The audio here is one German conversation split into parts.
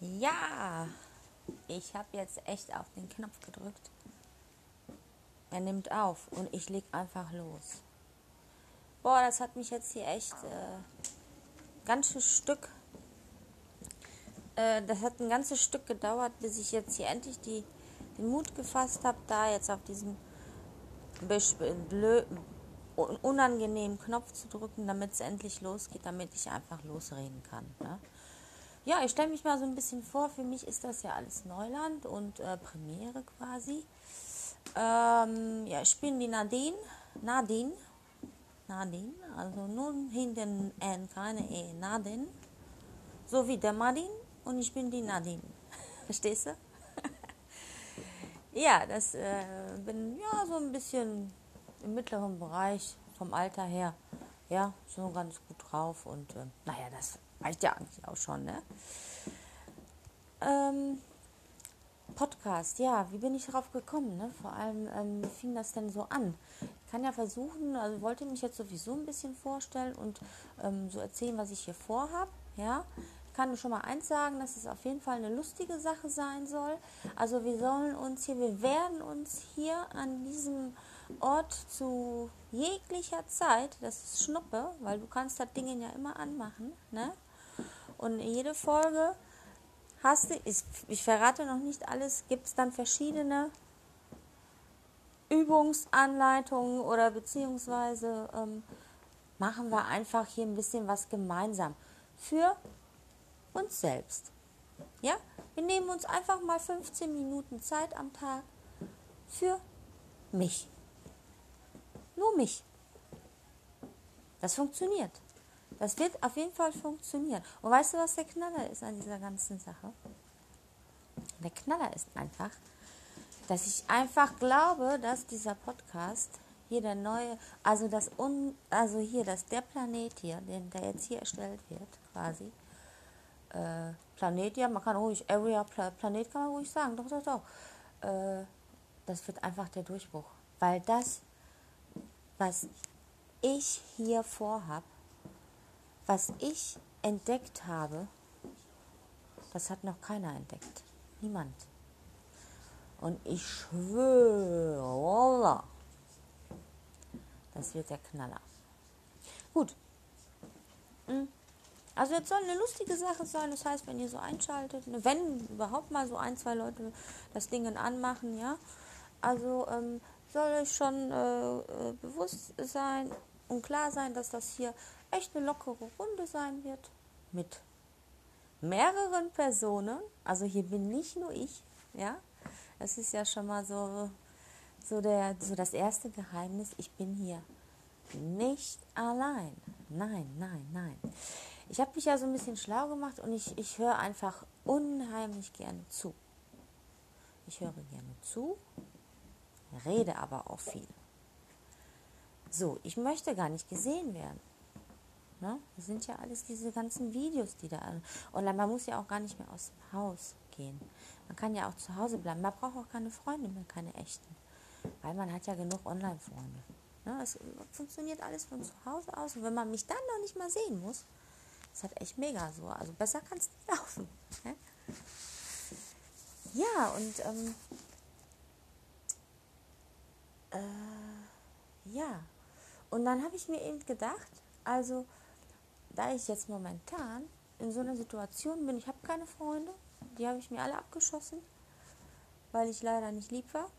Ja, ich habe jetzt echt auf den Knopf gedrückt. Er nimmt auf und ich leg einfach los. Boah, das hat mich jetzt hier echt äh, ganzes Stück. Äh, das hat ein ganzes Stück gedauert, bis ich jetzt hier endlich die, den Mut gefasst habe, da jetzt auf diesen blö unangenehmen Knopf zu drücken, damit es endlich losgeht, damit ich einfach losreden kann. Ne? Ja, ich stelle mich mal so ein bisschen vor. Für mich ist das ja alles Neuland und äh, Premiere quasi. Ähm, ja, ich bin die Nadine. Nadine. Nadine. Also nur hinten N, keine E. Nadine. So wie der Martin. Und ich bin die Nadine. Verstehst du? ja, das äh, bin ja so ein bisschen im mittleren Bereich vom Alter her. Ja, so ganz gut drauf. Und äh, naja, das Reicht ja eigentlich auch schon, ne? Ähm, Podcast, ja, wie bin ich darauf gekommen? Ne? Vor allem, ähm, wie fing das denn so an? Ich kann ja versuchen, also wollte mich jetzt sowieso ein bisschen vorstellen und ähm, so erzählen, was ich hier vorhabe. Ja, ich kann schon mal eins sagen, dass es auf jeden Fall eine lustige Sache sein soll. Also wir sollen uns hier, wir werden uns hier an diesem Ort zu jeglicher Zeit, das ist Schnuppe, weil du kannst das Ding ja immer anmachen, ne? Und jede Folge hast du, ich, ich verrate noch nicht alles, gibt es dann verschiedene Übungsanleitungen oder beziehungsweise ähm, machen wir einfach hier ein bisschen was gemeinsam für uns selbst. Ja, wir nehmen uns einfach mal 15 Minuten Zeit am Tag für mich. Nur mich. Das funktioniert. Das wird auf jeden Fall funktionieren. Und weißt du, was der Knaller ist an dieser ganzen Sache? Der Knaller ist einfach, dass ich einfach glaube, dass dieser Podcast hier der neue, also das un, also hier, dass der Planet hier, den, der jetzt hier erstellt wird, quasi, äh, Planet, ja, man kann ruhig, Area Planet kann man ruhig sagen, doch, doch, doch. Äh, das wird einfach der Durchbruch. Weil das, was ich hier vorhab, was ich entdeckt habe, das hat noch keiner entdeckt. Niemand. Und ich schwöre, das wird der Knaller. Gut. Hm. Also jetzt soll eine lustige Sache sein. Das heißt, wenn ihr so einschaltet, ne, wenn überhaupt mal so ein, zwei Leute das Ding anmachen, ja. Also ähm, soll euch schon äh, äh bewusst sein und klar sein, dass das hier echt eine lockere Runde sein wird mit mehreren Personen. Also hier bin nicht nur ich, ja. Das ist ja schon mal so, so, der, so das erste Geheimnis. Ich bin hier nicht allein. Nein, nein, nein. Ich habe mich ja so ein bisschen schlau gemacht und ich, ich höre einfach unheimlich gerne zu. Ich höre gerne zu, rede aber auch viel. So, ich möchte gar nicht gesehen werden. Ne? Das sind ja alles diese ganzen Videos, die da. Und man muss ja auch gar nicht mehr aus dem Haus gehen. Man kann ja auch zu Hause bleiben. Man braucht auch keine Freunde mehr, keine echten. Weil man hat ja genug Online-Freunde. Ne? Es funktioniert alles von zu Hause aus. Und wenn man mich dann noch nicht mal sehen muss, ist halt echt mega so. Also besser kann es nicht laufen. Ne? Ja, und ähm, äh, ja. Und dann habe ich mir eben gedacht, also da ich jetzt momentan in so einer Situation bin, ich habe keine Freunde, die habe ich mir alle abgeschossen, weil ich leider nicht lieb war.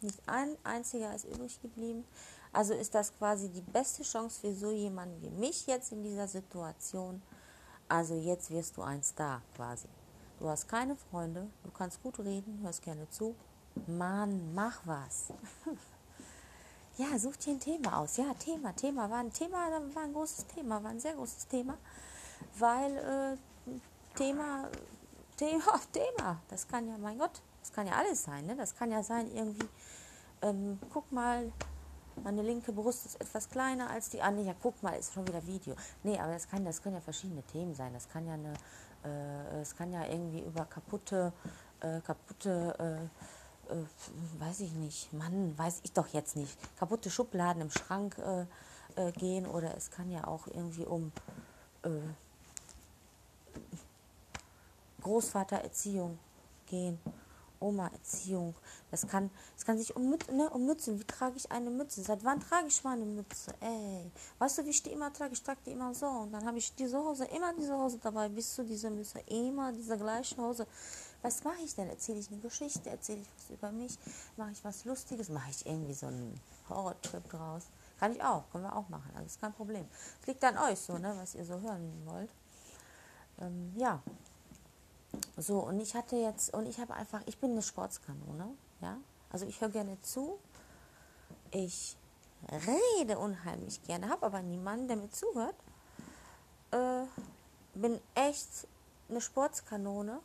Nicht ein einziger ist übrig geblieben. Also ist das quasi die beste Chance für so jemanden wie mich jetzt in dieser Situation. Also jetzt wirst du ein Star quasi. Du hast keine Freunde, du kannst gut reden, hörst gerne zu. Mann, mach was. Ja, such dir ein Thema aus. Ja, Thema, Thema war ein Thema, war ein großes Thema, war ein sehr großes Thema, weil äh, Thema, Thema, Thema, das kann ja, mein Gott, das kann ja alles sein, ne? Das kann ja sein irgendwie, ähm, guck mal, meine linke Brust ist etwas kleiner als die andere. Ja, guck mal, ist schon wieder Video. Nee, aber das kann, das können ja verschiedene Themen sein. Das kann ja eine, äh, es kann ja irgendwie über kaputte, äh, kaputte äh, weiß ich nicht, Mann, weiß ich doch jetzt nicht, kaputte Schubladen im Schrank äh, äh, gehen oder es kann ja auch irgendwie um äh, Großvatererziehung gehen. Oma-Erziehung. Das kann, das kann sich um, ne, um Mützen. Wie trage ich eine Mütze? Seit wann trage ich mal eine Mütze? Ey, weißt du, wie ich die immer trage? Ich trage die immer so. Und dann habe ich diese Hose, immer diese Hose dabei, bis zu dieser Mütze. Immer diese gleiche Hose. Was mache ich denn? Erzähle ich eine Geschichte? Erzähle ich was über mich? Mache ich was Lustiges? Mache ich irgendwie so einen Horrortrip draus? Kann ich auch, können wir auch machen. Alles kein Problem. Es liegt an euch so, ne, was ihr so hören wollt. Ähm, ja, so, und ich hatte jetzt, und ich habe einfach, ich bin eine Sportskanone, ja. Also ich höre gerne zu. Ich rede unheimlich gerne, habe aber niemanden, der mir zuhört. Äh, bin echt eine Sportskanone,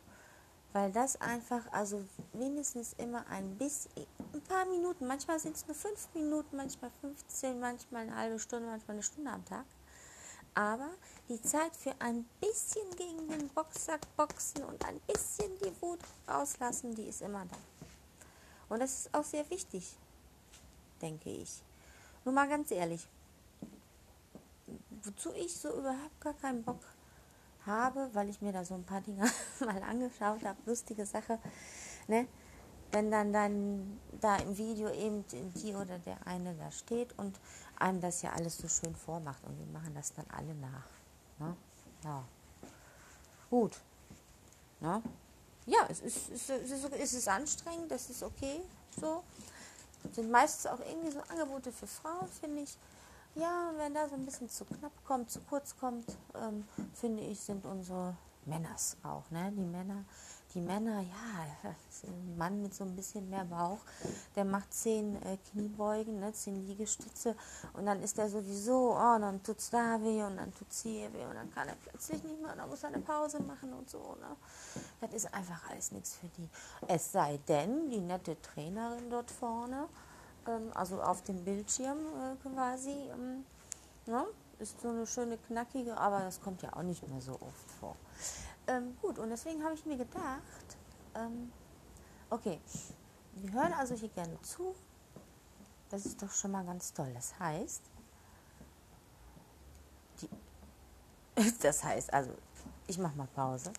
weil das einfach, also mindestens immer ein bisschen, ein paar Minuten, manchmal sind es nur fünf Minuten, manchmal 15, manchmal eine halbe Stunde, manchmal eine Stunde am Tag aber die Zeit für ein bisschen gegen den Boxsack boxen und ein bisschen die Wut rauslassen, die ist immer da. Und das ist auch sehr wichtig, denke ich. Nur mal ganz ehrlich, wozu ich so überhaupt gar keinen Bock habe, weil ich mir da so ein paar Dinge mal angeschaut habe, lustige Sache, ne? wenn dann, dann da im Video eben die oder der eine da steht und einem das ja alles so schön vormacht und wir machen das dann alle nach. Ne? Ja. Gut. Ne? Ja, es ist, es, ist, es ist anstrengend, das ist okay. So. Sind meistens auch irgendwie so Angebote für Frauen, finde ich. Ja, und wenn da so ein bisschen zu knapp kommt, zu kurz kommt, ähm, finde ich, sind unsere Männers auch. Ne? Die Männer die Männer, ja, ein Mann mit so ein bisschen mehr Bauch, der macht zehn äh, Kniebeugen, ne, zehn Liegestütze und dann ist er sowieso, oh, dann es da weh und dann tut es hier weh und dann kann er plötzlich nicht mehr, dann muss er eine Pause machen und so. Ne? Das ist einfach alles nichts für die. Es sei denn, die nette Trainerin dort vorne, also auf dem Bildschirm äh, quasi, ähm, ne? ist so eine schöne knackige, aber das kommt ja auch nicht mehr so oft vor. Ähm, gut, und deswegen habe ich mir gedacht, ähm, okay, wir hören also hier gerne zu. Das ist doch schon mal ganz toll. Das heißt, die, das heißt also, ich mache mal Pause.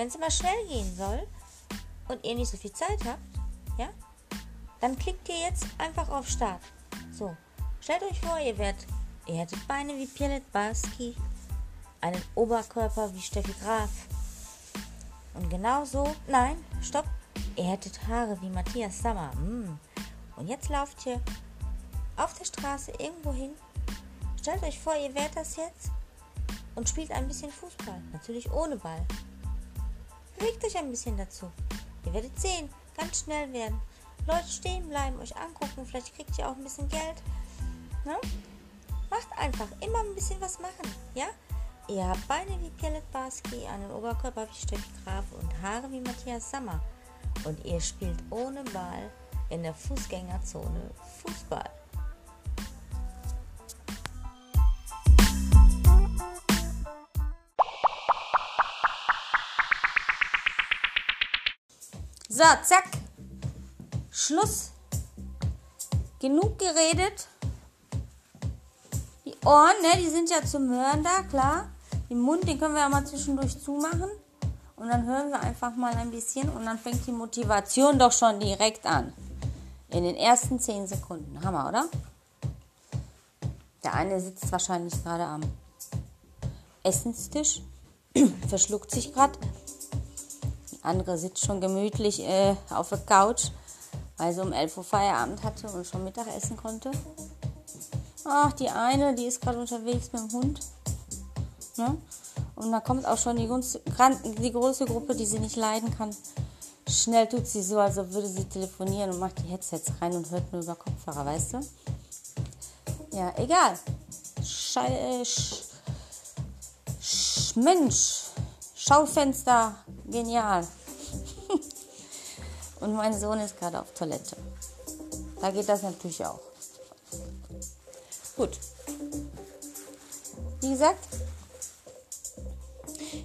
Wenn es mal schnell gehen soll, und ihr nicht so viel Zeit habt, ja, dann klickt ihr jetzt einfach auf Start. So, stellt euch vor, ihr werdet, ihr hättet Beine wie Pierlet Barski, einen Oberkörper wie Steffi Graf. Und genauso, nein, stopp, ihr hättet Haare wie Matthias Sammer. Mm. Und jetzt lauft ihr auf der Straße irgendwo hin. Stellt euch vor, ihr werdet das jetzt und spielt ein bisschen Fußball. Natürlich ohne Ball. Bewegt euch ein bisschen dazu. Ihr werdet sehen, ganz schnell werden. Leute stehen bleiben, euch angucken, vielleicht kriegt ihr auch ein bisschen Geld. Ne? Macht einfach immer ein bisschen was machen, ja? Ihr habt Beine wie Pierlet Barski, einen Oberkörper wie Steffi Graf und Haare wie Matthias Sammer. Und ihr spielt ohne Ball in der Fußgängerzone Fußball. So, zack. Schluss. Genug geredet. Die Ohren, ne, die sind ja zum Hören da, klar. Den Mund, den können wir ja mal zwischendurch zumachen. Und dann hören wir einfach mal ein bisschen und dann fängt die Motivation doch schon direkt an. In den ersten 10 Sekunden. Hammer, oder? Der eine sitzt wahrscheinlich gerade am Essenstisch, verschluckt sich gerade andere sitzt schon gemütlich äh, auf der Couch, weil sie um 11 Uhr Feierabend hatte und schon Mittag essen konnte. Ach, die eine, die ist gerade unterwegs mit dem Hund. Ne? Und da kommt auch schon die, die große Gruppe, die sie nicht leiden kann. Schnell tut sie so, als würde sie telefonieren und macht die Headsets rein und hört nur über Kopfhörer, weißt du? Ja, egal. Schei Sch Sch Mensch, Schaufenster, genial. Und mein Sohn ist gerade auf Toilette. Da geht das natürlich auch. Gut. Wie gesagt,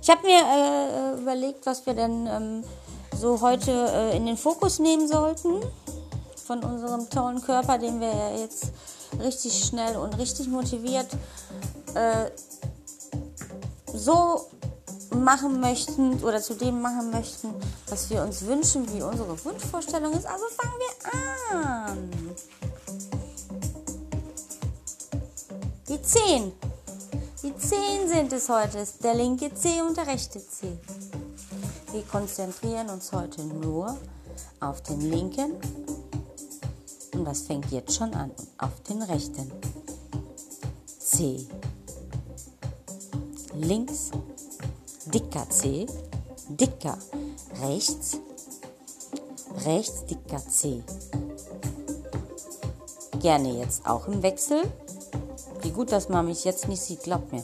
ich habe mir äh, überlegt, was wir denn ähm, so so heute äh, in den Fokus nehmen sollten von unserem tollen Körper, den wir ja jetzt richtig schnell und richtig motiviert äh, so machen möchten oder zu dem machen möchten, was wir uns wünschen, wie unsere Wunschvorstellung ist. Also fangen wir an. Die 10. Die 10 sind es heute. Der linke C und der rechte C. Wir konzentrieren uns heute nur auf den linken und das fängt jetzt schon an, auf den rechten. C. Links, dicker C, dicker rechts, rechts dicker C. Gerne jetzt auch im Wechsel. Wie gut, dass man mich jetzt nicht sieht, glaubt mir.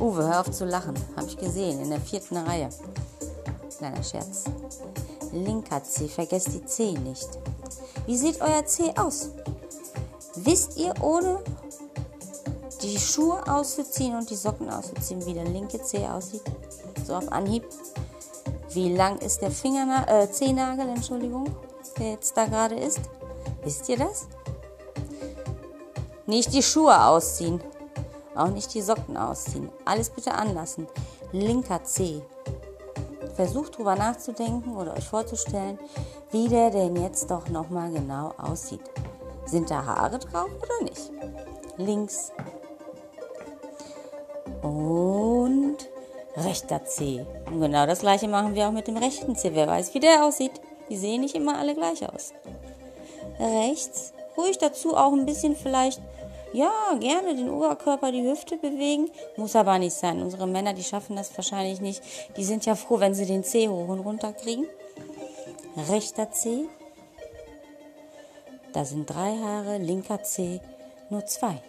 Uwe, hör auf zu lachen. Habe ich gesehen, in der vierten Reihe. Kleiner Scherz. Linker C, vergesst die C nicht. Wie sieht euer C aus? Wisst ihr, ohne die Schuhe auszuziehen und die Socken auszuziehen, wie der linke C aussieht? So auf Anhieb. Wie lang ist der Fingernagel, äh, Zehennagel, Entschuldigung, der jetzt da gerade ist? Wisst ihr das? Nicht die Schuhe ausziehen. Auch nicht die Socken ausziehen. Alles bitte anlassen. Linker C. Versucht drüber nachzudenken oder euch vorzustellen, wie der denn jetzt doch nochmal genau aussieht. Sind da Haare drauf oder nicht? Links. Und rechter C. Und genau das gleiche machen wir auch mit dem rechten C. Wer weiß, wie der aussieht. Die sehen nicht immer alle gleich aus. Rechts. Ruhig dazu auch ein bisschen vielleicht ja, gerne den Oberkörper, die Hüfte bewegen. Muss aber nicht sein. Unsere Männer, die schaffen das wahrscheinlich nicht. Die sind ja froh, wenn sie den C hoch und runter kriegen. Rechter C. Da sind drei Haare. Linker C. Nur zwei.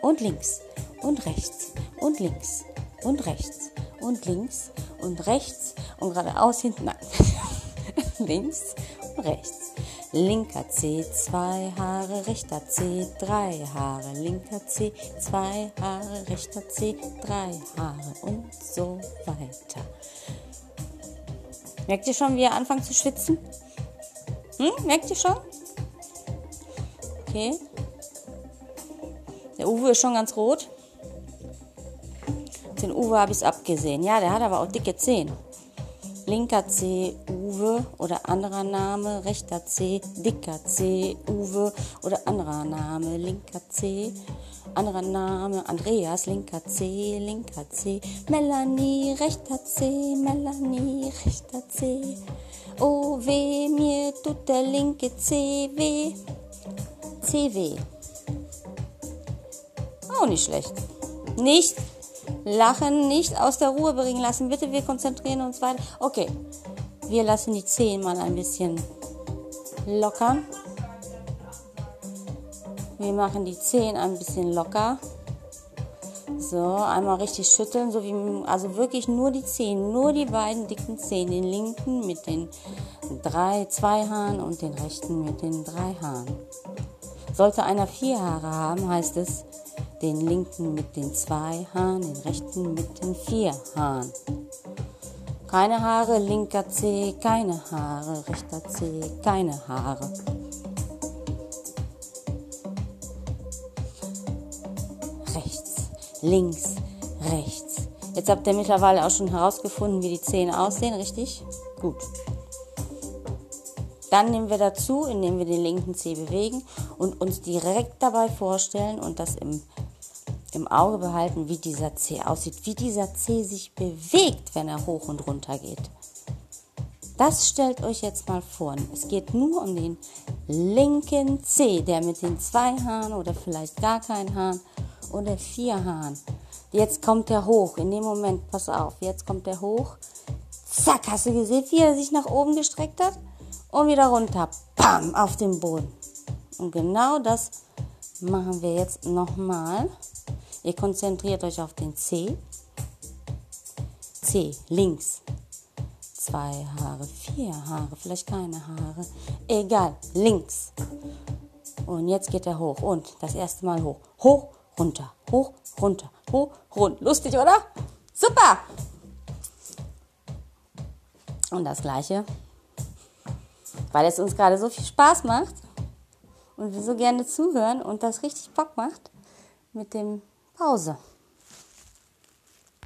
Und links. Und rechts. Und links. Und rechts. Und links. Und rechts. Und geradeaus hinten. Nein. links und rechts. Linker C, zwei Haare, rechter C, drei Haare, linker C, zwei Haare, rechter C, drei Haare und so weiter. Merkt ihr schon, wie ihr anfangt zu schwitzen? Hm? Merkt ihr schon? Okay. Der Uwe ist schon ganz rot. Den Uwe habe ich es abgesehen. Ja, der hat aber auch dicke Zehen linker C Uwe oder anderer Name, rechter C dicker C Uwe oder anderer Name, linker C, anderer Name Andreas, linker C, linker C, Melanie, rechter C, Melanie, rechter C. Oh weh, mir tut der linke C weh. C weh. Auch nicht schlecht. Nicht Lachen nicht aus der Ruhe bringen lassen. Bitte, wir konzentrieren uns weiter. Okay, wir lassen die Zehen mal ein bisschen lockern. Wir machen die Zehen ein bisschen locker. So, einmal richtig schütteln, so wie, also wirklich nur die Zehen, nur die beiden dicken Zehen, den linken mit den drei, zwei Haaren und den rechten mit den drei Haaren. Sollte einer vier Haare haben, heißt es, den linken mit den zwei Haaren, den rechten mit den vier Haaren. Keine Haare, linker C, keine Haare, rechter C, keine Haare. Rechts, links, rechts. Jetzt habt ihr mittlerweile auch schon herausgefunden, wie die Zehen aussehen, richtig? Gut. Dann nehmen wir dazu, indem wir den linken Zeh bewegen und uns direkt dabei vorstellen und das im im Auge behalten, wie dieser C aussieht, wie dieser C sich bewegt, wenn er hoch und runter geht. Das stellt euch jetzt mal vor. Es geht nur um den linken C, der mit den zwei Haaren oder vielleicht gar keinen Haaren oder vier Haaren. Jetzt kommt er hoch. In dem Moment, pass auf, jetzt kommt er hoch. Zack, hast du gesehen, wie er sich nach oben gestreckt hat? Und wieder runter. Pam, auf den Boden. Und genau das machen wir jetzt nochmal. Ihr konzentriert euch auf den C. C, links. Zwei Haare, vier Haare, vielleicht keine Haare. Egal, links. Und jetzt geht er hoch. Und das erste Mal hoch. Hoch, runter, hoch, runter, hoch, rund. Lustig, oder? Super! Und das gleiche, weil es uns gerade so viel Spaß macht und wir so gerne zuhören und das richtig Bock macht, mit dem Pause.